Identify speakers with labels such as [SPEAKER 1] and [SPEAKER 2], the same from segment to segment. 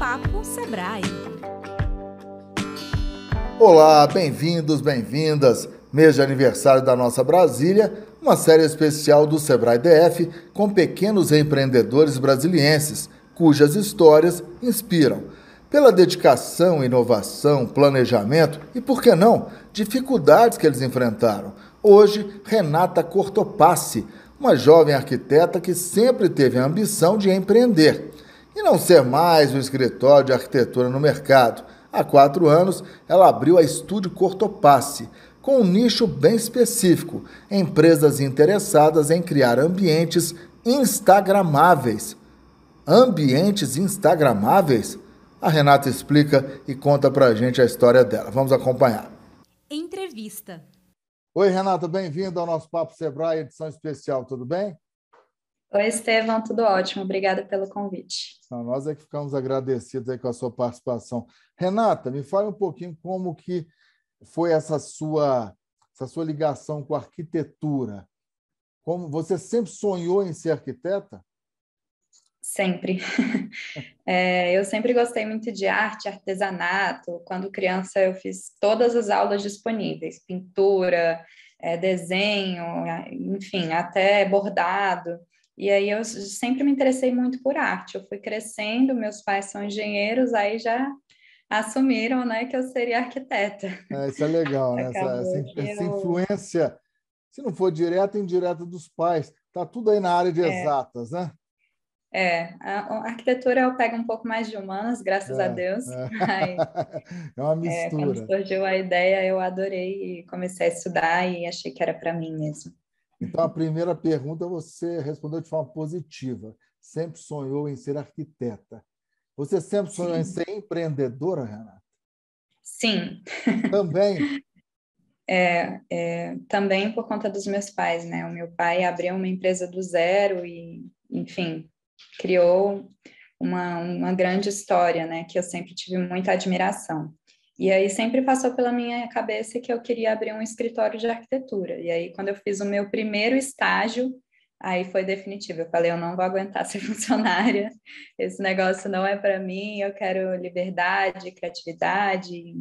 [SPEAKER 1] Papo Sebrae.
[SPEAKER 2] Olá, bem-vindos, bem-vindas. Mês de aniversário da nossa Brasília, uma série especial do Sebrae DF com pequenos empreendedores brasilienses, cujas histórias inspiram. Pela dedicação, inovação, planejamento e, por que não, dificuldades que eles enfrentaram. Hoje, Renata Cortopassi, uma jovem arquiteta que sempre teve a ambição de empreender e não ser mais um escritório de arquitetura no mercado. Há quatro anos, ela abriu a Estúdio Cortopasse, com um nicho bem específico, empresas interessadas em criar ambientes instagramáveis. Ambientes instagramáveis? A Renata explica e conta pra gente a história dela. Vamos acompanhar.
[SPEAKER 1] Entrevista.
[SPEAKER 2] Oi, Renata, bem-vinda ao nosso Papo Sebrae, edição especial, tudo bem?
[SPEAKER 3] Oi, Estevão, tudo ótimo. Obrigada pelo convite.
[SPEAKER 2] Não, nós é que ficamos agradecidos aí com a sua participação. Renata, me fale um pouquinho como que foi essa sua, essa sua ligação com a arquitetura. Como você sempre sonhou em ser arquiteta?
[SPEAKER 3] Sempre. É, eu sempre gostei muito de arte, artesanato. Quando criança, eu fiz todas as aulas disponíveis: pintura, é, desenho, enfim, até bordado. E aí eu sempre me interessei muito por arte. Eu fui crescendo, meus pais são engenheiros, aí já assumiram, né, que eu seria arquiteta.
[SPEAKER 2] É, isso é legal, né? Essa, essa, essa eu... influência, se não for direta, indireta dos pais. Tá tudo aí na área de é. exatas, né?
[SPEAKER 3] É, a, arquitetura eu pego um pouco mais de humanas, graças é, a Deus. É.
[SPEAKER 2] Mas, é uma mistura. É,
[SPEAKER 3] quando surgiu a ideia, eu adorei e comecei a estudar e achei que era para mim mesmo.
[SPEAKER 2] Então, a primeira pergunta você respondeu de forma positiva. Sempre sonhou em ser arquiteta. Você sempre sonhou Sim. em ser empreendedora, Renata?
[SPEAKER 3] Sim.
[SPEAKER 2] Também?
[SPEAKER 3] É, é, também por conta dos meus pais, né? O meu pai abriu uma empresa do zero e, enfim, criou uma, uma grande história, né? Que eu sempre tive muita admiração. E aí sempre passou pela minha cabeça que eu queria abrir um escritório de arquitetura. E aí quando eu fiz o meu primeiro estágio, aí foi definitivo. Eu falei, eu não vou aguentar ser funcionária. Esse negócio não é para mim. Eu quero liberdade, criatividade.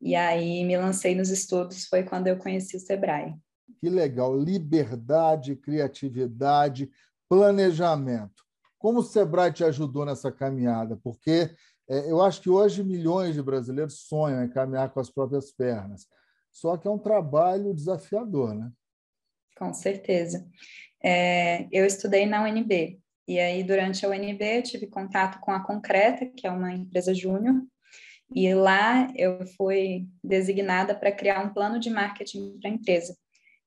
[SPEAKER 3] E aí me lancei nos estudos. Foi quando eu conheci o Sebrae.
[SPEAKER 2] Que legal! Liberdade, criatividade, planejamento. Como o Sebrae te ajudou nessa caminhada? Porque eu acho que hoje milhões de brasileiros sonham em caminhar com as próprias pernas. Só que é um trabalho desafiador, né?
[SPEAKER 3] Com certeza. É, eu estudei na UNB, e aí durante a UNB tive contato com a Concreta, que é uma empresa júnior, e lá eu fui designada para criar um plano de marketing para a empresa.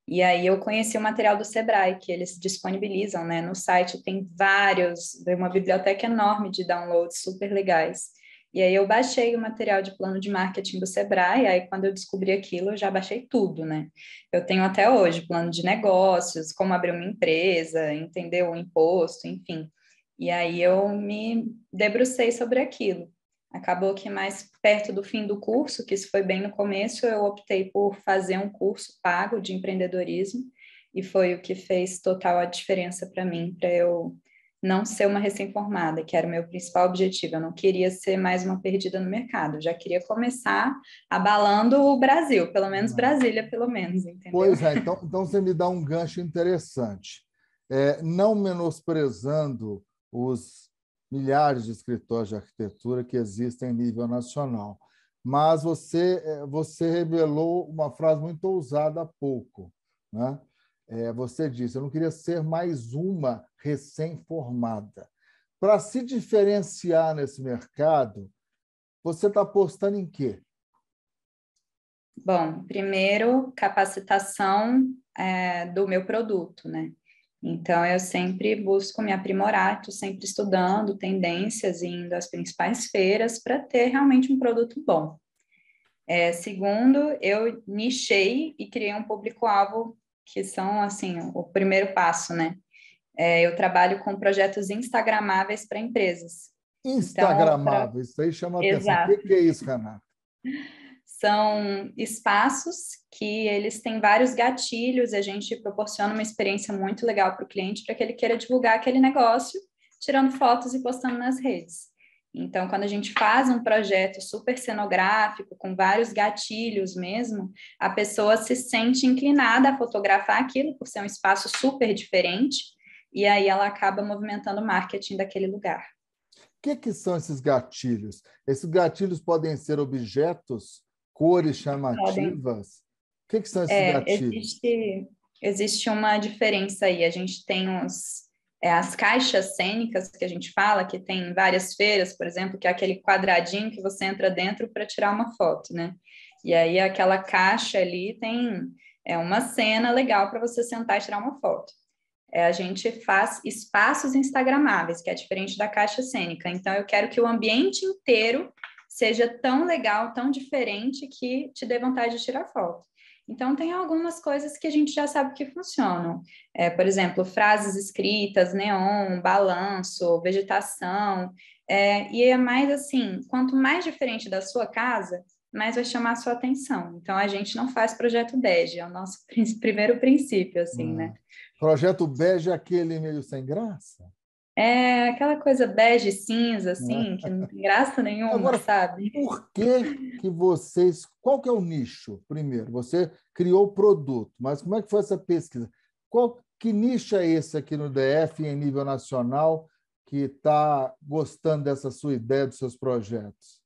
[SPEAKER 3] E aí eu conheci o material do Sebrae, que eles disponibilizam, né? No site tem vários, uma biblioteca enorme de downloads super legais. E aí eu baixei o material de plano de marketing do Sebrae, aí quando eu descobri aquilo, eu já baixei tudo, né? Eu tenho até hoje plano de negócios, como abrir uma empresa, entender o imposto, enfim. E aí eu me debrucei sobre aquilo. Acabou que mais perto do fim do curso, que isso foi bem no começo, eu optei por fazer um curso pago de empreendedorismo e foi o que fez total a diferença para mim, para eu não ser uma recém-formada, que era o meu principal objetivo. Eu não queria ser mais uma perdida no mercado, eu já queria começar abalando o Brasil, pelo menos Brasília, pelo menos, entendeu?
[SPEAKER 2] Pois é, então, então você me dá um gancho interessante. É, não menosprezando os milhares de escritórios de arquitetura que existem em nível nacional. Mas você, é, você revelou uma frase muito ousada há pouco. Né? É, você disse: Eu não queria ser mais uma recém-formada. Para se diferenciar nesse mercado, você está apostando em quê?
[SPEAKER 3] Bom, primeiro, capacitação é, do meu produto, né? Então, eu sempre busco me aprimorar, estou sempre estudando tendências, indo às principais feiras para ter realmente um produto bom. É, segundo, eu nichei e criei um público-alvo que são, assim, o primeiro passo, né? É, eu trabalho com projetos instagramáveis para empresas.
[SPEAKER 2] Instagramáveis, então, pra... isso aí chama atenção. O que é isso, Renata?
[SPEAKER 3] São espaços que eles têm vários gatilhos, a gente proporciona uma experiência muito legal para o cliente para que ele queira divulgar aquele negócio, tirando fotos e postando nas redes. Então, quando a gente faz um projeto super cenográfico, com vários gatilhos mesmo, a pessoa se sente inclinada a fotografar aquilo, por ser um espaço super diferente, e aí ela acaba movimentando o marketing daquele lugar.
[SPEAKER 2] O que, que são esses gatilhos? Esses gatilhos podem ser objetos, cores chamativas? O que, que são esses é, gatilhos?
[SPEAKER 3] Existe, existe uma diferença aí. A gente tem os é, as caixas cênicas que a gente fala, que tem várias feiras, por exemplo, que é aquele quadradinho que você entra dentro para tirar uma foto, né? E aí aquela caixa ali tem é uma cena legal para você sentar e tirar uma foto. É, a gente faz espaços instagramáveis, que é diferente da caixa cênica. Então eu quero que o ambiente inteiro seja tão legal, tão diferente que te dê vontade de tirar foto. Então, tem algumas coisas que a gente já sabe que funcionam. É, por exemplo, frases escritas, neon, balanço, vegetação. É, e é mais assim: quanto mais diferente da sua casa, mais vai chamar a sua atenção. Então, a gente não faz projeto bege, é o nosso primeiro princípio, assim, hum. né?
[SPEAKER 2] Projeto bege é aquele meio sem graça?
[SPEAKER 3] É aquela coisa bege cinza, assim, que não tem graça nenhuma, Agora, sabe?
[SPEAKER 2] Por que, que vocês. Qual que é o nicho, primeiro? Você criou o produto, mas como é que foi essa pesquisa? Qual, que nicho é esse aqui no DF, em nível nacional, que está gostando dessa sua ideia, dos seus projetos?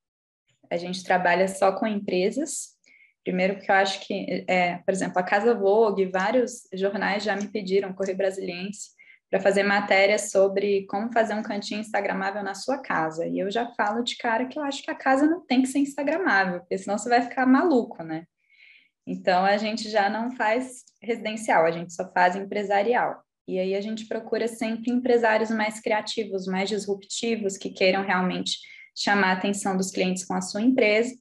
[SPEAKER 3] A gente trabalha só com empresas. Primeiro, porque eu acho que, é, por exemplo, a Casa Vogue, vários jornais já me pediram, Correio Brasiliense, para fazer matéria sobre como fazer um cantinho instagramável na sua casa. E eu já falo de cara que eu acho que a casa não tem que ser instagramável, porque senão você vai ficar maluco, né? Então a gente já não faz residencial, a gente só faz empresarial. E aí a gente procura sempre empresários mais criativos, mais disruptivos, que queiram realmente chamar a atenção dos clientes com a sua empresa.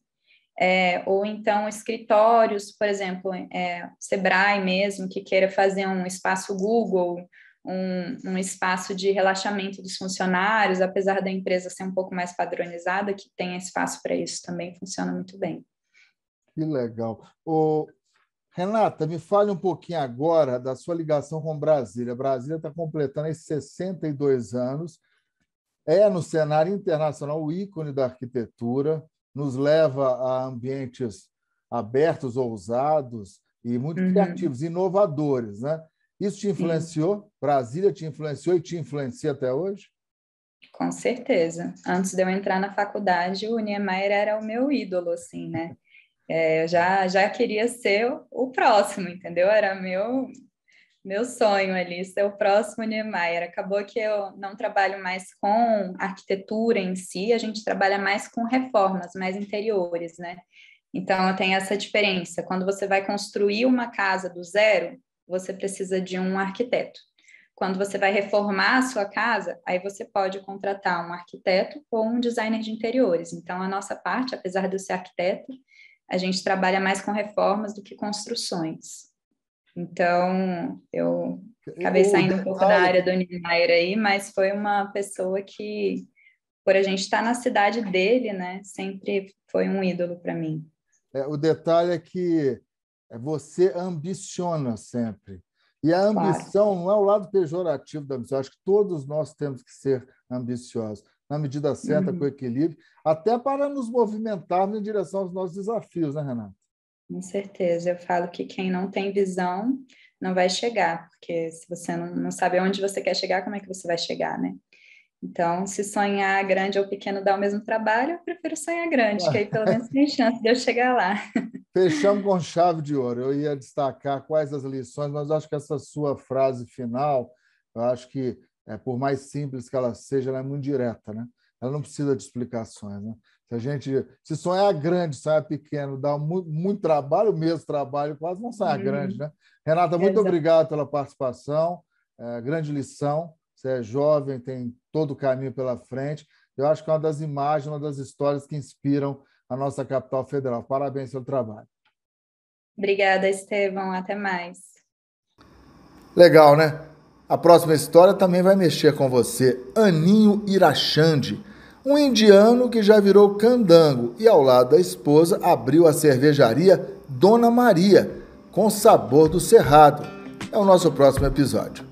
[SPEAKER 3] É, ou então escritórios, por exemplo, é, Sebrae mesmo, que queira fazer um espaço Google, um, um, espaço de relaxamento dos funcionários, apesar da empresa ser um pouco mais padronizada, que tenha espaço para isso também funciona muito bem.
[SPEAKER 2] Que legal. O Renata, me fale um pouquinho agora da sua ligação com Brasília. Brasília está completando esses 62 anos, é no cenário internacional o ícone da arquitetura, nos leva a ambientes abertos, ousados e muito uhum. criativos, inovadores, né? Isso te influenciou? Sim. Brasília te influenciou e te influencia até hoje?
[SPEAKER 3] Com certeza. Antes de eu entrar na faculdade, o Niemeyer era o meu ídolo, assim, né? É, eu já, já queria ser o próximo, entendeu? Era meu meu sonho ali, ser o próximo Niemeyer. Acabou que eu não trabalho mais com arquitetura em si, a gente trabalha mais com reformas, mais interiores, né? Então, tenho essa diferença. Quando você vai construir uma casa do zero, você precisa de um arquiteto. Quando você vai reformar a sua casa, aí você pode contratar um arquiteto ou um designer de interiores. Então, a nossa parte, apesar de eu ser arquiteto, a gente trabalha mais com reformas do que construções. Então, eu acabei saindo um pouco da área do Niemeyer aí, mas foi uma pessoa que, por a gente estar na cidade dele, né, sempre foi um ídolo para mim.
[SPEAKER 2] É, o detalhe é que você ambiciona sempre. E a ambição não é o lado pejorativo da ambição. Acho que todos nós temos que ser ambiciosos, na medida certa, uhum. com equilíbrio, até para nos movimentarmos em direção aos nossos desafios, né, Renata?
[SPEAKER 3] Com certeza. Eu falo que quem não tem visão não vai chegar, porque se você não, não sabe onde você quer chegar, como é que você vai chegar, né? Então, se sonhar grande ou pequeno dá o mesmo trabalho, eu prefiro sonhar grande, que aí pelo menos tem chance de eu chegar lá.
[SPEAKER 2] Fechamos com chave de ouro. Eu ia destacar quais as lições, mas acho que essa sua frase final, eu acho que, é, por mais simples que ela seja, ela é muito direta, né? Ela não precisa de explicações, né? Se a gente, se sonhar grande, sonhar pequeno, dá muito, muito trabalho, o mesmo trabalho, quase não sonhar uhum. grande, né? Renata, muito Exato. obrigado pela participação, é, grande lição. Você é jovem, tem todo o caminho pela frente. Eu acho que é uma das imagens, uma das histórias que inspiram a nossa capital federal. Parabéns pelo trabalho.
[SPEAKER 3] Obrigada, Estevão. Até mais.
[SPEAKER 2] Legal, né? A próxima história também vai mexer com você. Aninho Irachande, um indiano que já virou candango e, ao lado da esposa, abriu a cervejaria Dona Maria, com sabor do cerrado. É o nosso próximo episódio.